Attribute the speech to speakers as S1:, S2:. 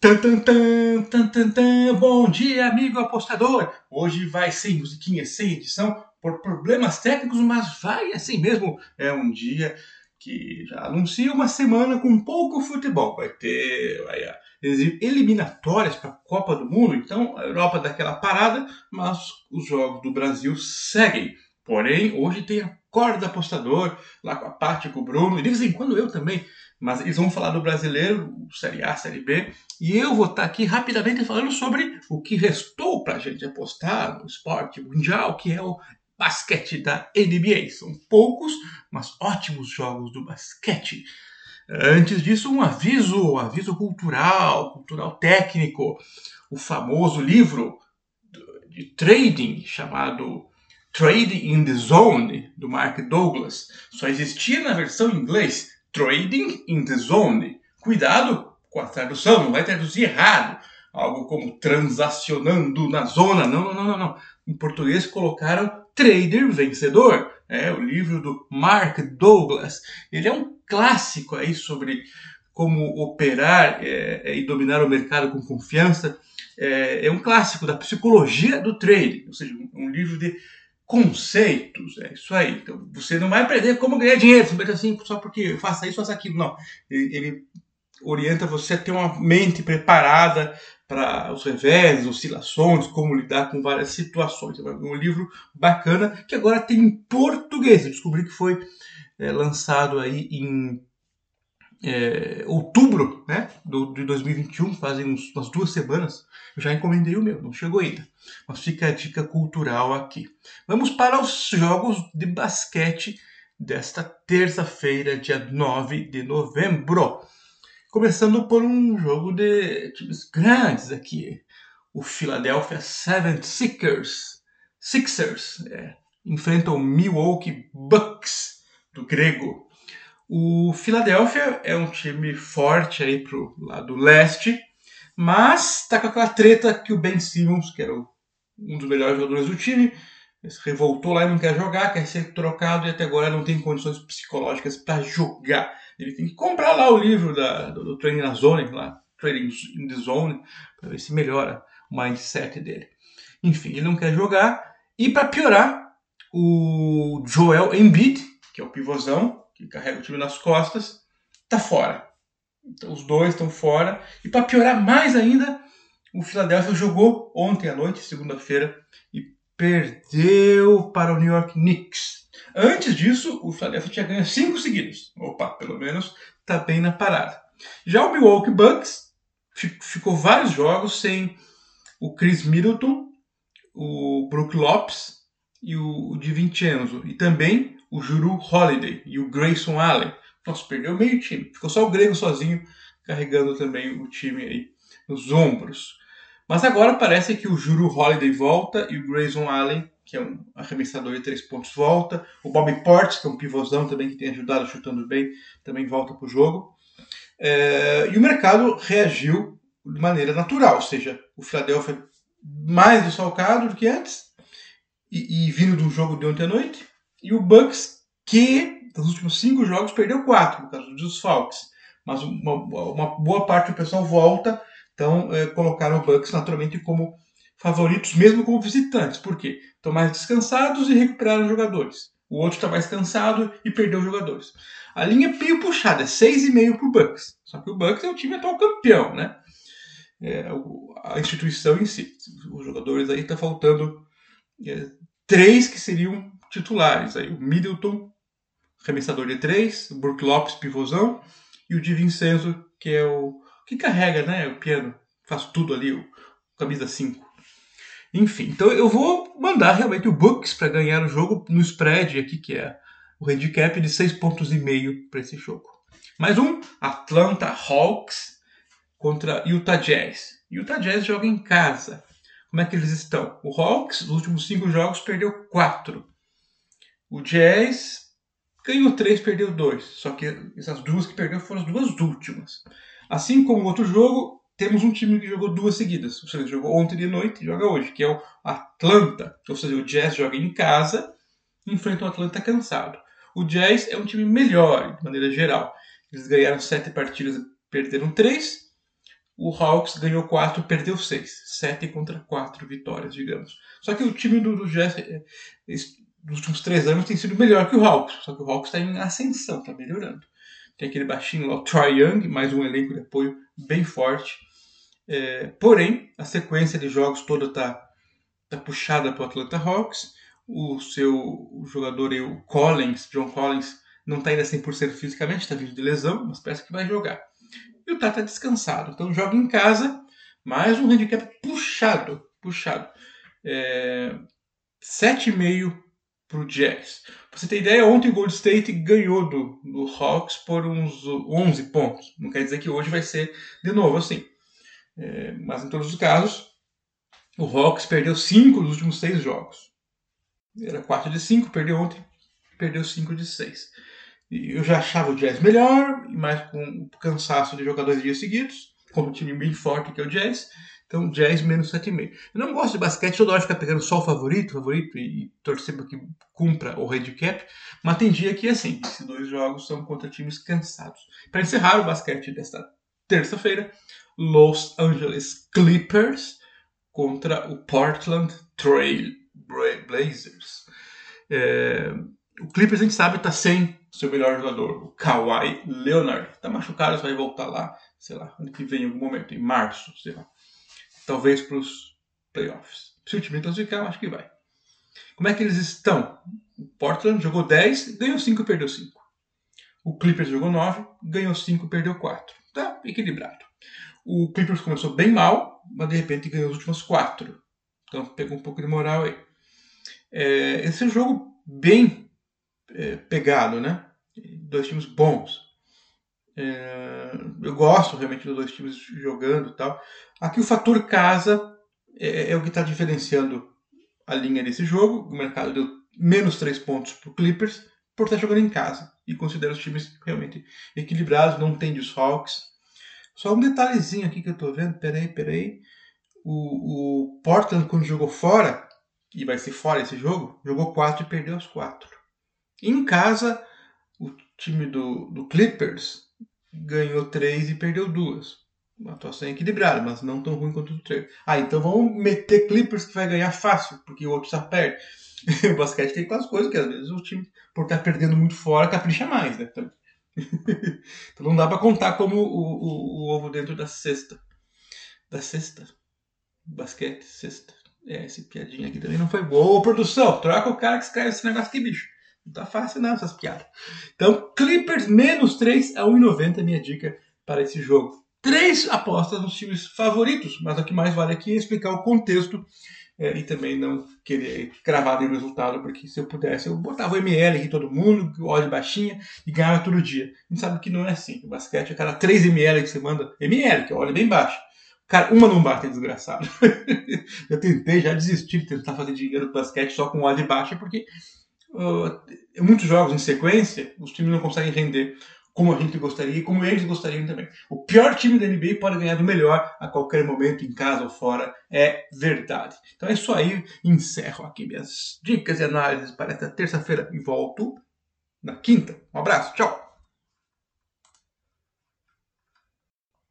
S1: Tan, tan, tan. Bom dia, amigo apostador! Hoje vai sem musiquinha, sem edição, por problemas técnicos, mas vai assim mesmo. É um dia que já anuncia uma semana com pouco futebol. Vai ter vai, eliminatórias para a Copa do Mundo, então a Europa dá aquela parada, mas os jogos do Brasil seguem. Porém, hoje tem a corda apostador, lá com a Paty, com o Bruno, e de vez em quando eu também mas eles vão falar do brasileiro, Série A, Série B, e eu vou estar aqui rapidamente falando sobre o que restou para a gente apostar no esporte mundial, que é o basquete da NBA. São poucos, mas ótimos jogos do basquete. Antes disso, um aviso, um aviso cultural, cultural técnico. O famoso livro de trading chamado Trading in the Zone, do Mark Douglas, só existia na versão em inglês Trading in the Zone. Cuidado com a tradução, não vai traduzir errado. Algo como transacionando na zona. Não, não, não, não. Em português colocaram Trader Vencedor. É o livro do Mark Douglas. Ele é um clássico aí sobre como operar é, é e dominar o mercado com confiança. É, é, um clássico da psicologia do trading, ou seja, um livro de conceitos. É isso aí. Então, você não vai aprender como ganhar dinheiro, assim, só porque faça isso, faça aquilo. Não. Ele, ele orienta você a ter uma mente preparada para os revés, oscilações, como lidar com várias situações. É um livro bacana que agora tem em português. Eu descobri que foi é, lançado aí em é, outubro né, do, de 2021, fazem uns, umas duas semanas. Eu já encomendei o meu, não chegou ainda. Mas fica a dica cultural aqui. Vamos para os jogos de basquete desta terça-feira, dia 9 de novembro. Começando por um jogo de times grandes aqui. O Philadelphia 76ers, Sixers é, enfrentam o Milwaukee Bucks, do grego o Philadelphia é um time forte aí pro lado leste, mas tá com aquela treta que o Ben Simmons, que era um dos melhores jogadores do time, se revoltou lá e não quer jogar, quer ser trocado e até agora não tem condições psicológicas para jogar. Ele tem que comprar lá o livro da, do, do Training na Zone, lá, Training in the Zone, para ver se melhora o mindset dele. Enfim, ele não quer jogar. E para piorar, o Joel Embiid, que é o pivôzão, que carrega o time nas costas, está fora. Então os dois estão fora. E para piorar mais ainda, o Philadelphia jogou ontem à noite, segunda-feira, e perdeu para o New York Knicks. Antes disso, o Philadelphia tinha ganho cinco seguidos. Opa, pelo menos está bem na parada. Já o Milwaukee Bucks ficou vários jogos sem o Chris Middleton, o Brook Lopes e o DiVincenzo. E também o Juru Holiday e o Grayson Allen. Nossa, perdeu meio time. Ficou só o Grego sozinho carregando também o time aí nos ombros. Mas agora parece que o Juru Holiday volta e o Grayson Allen, que é um arremessador de três pontos, volta. O Bobby Portis, que é um pivôzão também que tem ajudado chutando bem, também volta para o jogo. É, e o mercado reagiu de maneira natural, ou seja, o Philadelphia mais desfalcado do que antes e, e vindo um jogo de ontem à noite e o Bucks, que nos últimos cinco jogos perdeu quatro por causa dos desfalques. Mas uma, uma, boa parte do pessoal volta, então é, colocaram o Bucks naturalmente como favoritos, mesmo como visitantes. Por quê? Estão mais descansados e recuperaram jogadores. O outro está mais cansado e perdeu jogadores. A linha é meio puxada, é 6,5 para o Bucks. Só que o Bucks é o time atual campeão, né? É, a instituição em si. Os jogadores aí está faltando é, três que seriam titulares. Aí, o Middleton, arremessador de três, o Brook Lopes, pivôzão, e o Di Vincenzo, que é o que carrega né, o piano, faz tudo ali, o camisa 5. Enfim, então eu vou mandar realmente o Bucks para ganhar o jogo no spread aqui, que é o handicap de 6 pontos para esse jogo. Mais um, Atlanta Hawks contra Utah Jazz. Utah Jazz joga em casa. Como é que eles estão? O Hawks, nos últimos cinco jogos, perdeu quatro. O Jazz ganhou três, perdeu dois. Só que essas duas que perdeu foram as duas últimas. Assim como o outro jogo, temos um time que jogou duas seguidas. Ou seja, jogou ontem de noite e joga hoje, que é o Atlanta. Ou seja, o Jazz joga em casa e enfrenta o Atlanta cansado. O Jazz é um time melhor, de maneira geral. Eles ganharam sete partidas, perderam três. O Hawks ganhou 4, perdeu 6. 7 contra 4 vitórias, digamos. Só que o time do, do é, nos últimos três anos tem sido melhor que o Hawks. Só que o Hawks está em ascensão, está melhorando. Tem aquele baixinho lá, o Troy Young, mais um elenco de apoio bem forte. É, porém, a sequência de jogos toda está tá puxada para o Atlanta Hawks. O seu o jogador o Collins, John Collins, não está ainda 100% fisicamente, está vindo de lesão, mas parece que vai jogar. E o Tata descansado. Então joga em casa, mais um handicap puxado, puxado. É, 7,5 para o Jazz. Pra você ter ideia, ontem o Gold State ganhou do, do Hawks por uns 11 pontos. Não quer dizer que hoje vai ser de novo assim. É, mas em todos os casos, o Hawks perdeu 5 dos últimos 6 jogos. Era 4 de 5, perdeu ontem, perdeu 5 de 6. Eu já achava o Jazz melhor, mas com o cansaço de jogar dois dias seguidos, contra um time bem forte que é o Jazz. Então, Jazz menos 7,5. Eu não gosto de basquete toda hora ficar pegando só o favorito, favorito e torcer para que cumpra o handicap, mas tem dia que é assim, esses dois jogos são contra times cansados. Para encerrar o basquete desta terça-feira, Los Angeles Clippers contra o Portland Trail Blazers. É, o Clippers a gente sabe está sem seu melhor jogador, o Kawhi Leonard. Está machucado, vai voltar lá, sei lá, ano que vem, em algum momento, em março, sei lá talvez para os playoffs. Se o time classificar, acho que vai. Como é que eles estão? O Portland jogou 10, ganhou 5 e perdeu 5. O Clippers jogou 9, ganhou 5 e perdeu 4. Tá equilibrado. O Clippers começou bem mal, mas de repente ganhou os últimos 4. Então pegou um pouco de moral aí. É, esse é um jogo bem é, pegado, né? Dois times bons. É, eu gosto realmente dos dois times jogando tal. Aqui o fator casa é, é o que está diferenciando a linha desse jogo. O mercado deu menos 3 pontos para o Clippers por estar jogando em casa. E considero os times realmente equilibrados, não tem desfalques. Só um detalhezinho aqui que eu estou vendo, peraí, peraí. O, o Portland, quando jogou fora, e vai ser fora esse jogo, jogou 4 e perdeu os 4. Em casa, o time do, do Clippers ganhou três e perdeu duas. Uma atuação equilibrada, mas não tão ruim quanto o treino. Ah, então vamos meter Clippers que vai ganhar fácil, porque o outro só perde. o basquete tem aquelas coisas que às vezes o time, por estar perdendo muito fora, capricha mais, né? Então, então não dá para contar como o, o, o, ovo dentro da cesta. Da cesta. Basquete, cesta. É, essa piadinha aqui também não foi boa. Ô, produção, troca o cara que escreve esse negócio aqui, bicho. Não tá fácil não essas piadas. Então, Clippers menos 3 a 1,90 é minha dica para esse jogo. Três apostas nos times favoritos, mas o que mais vale aqui é explicar o contexto é, e também não querer cravar nenhum resultado, porque se eu pudesse, eu botava o ML aqui todo mundo, óleo baixinha e ganhava todo dia. A gente sabe que não é assim. O basquete, a cada 3 ml que você manda, ML, que é bem baixo. Cara, uma não bate, desgraçado. eu tentei, já desisti de tentar fazer dinheiro no basquete só com óleo baixo, porque uh, muitos jogos em sequência, os times não conseguem render como a gente gostaria e como eles gostariam também. O pior time da NBA pode ganhar do melhor a qualquer momento, em casa ou fora, é verdade. Então é isso aí, encerro aqui minhas dicas e análises para esta terça-feira e volto na quinta. Um abraço, tchau!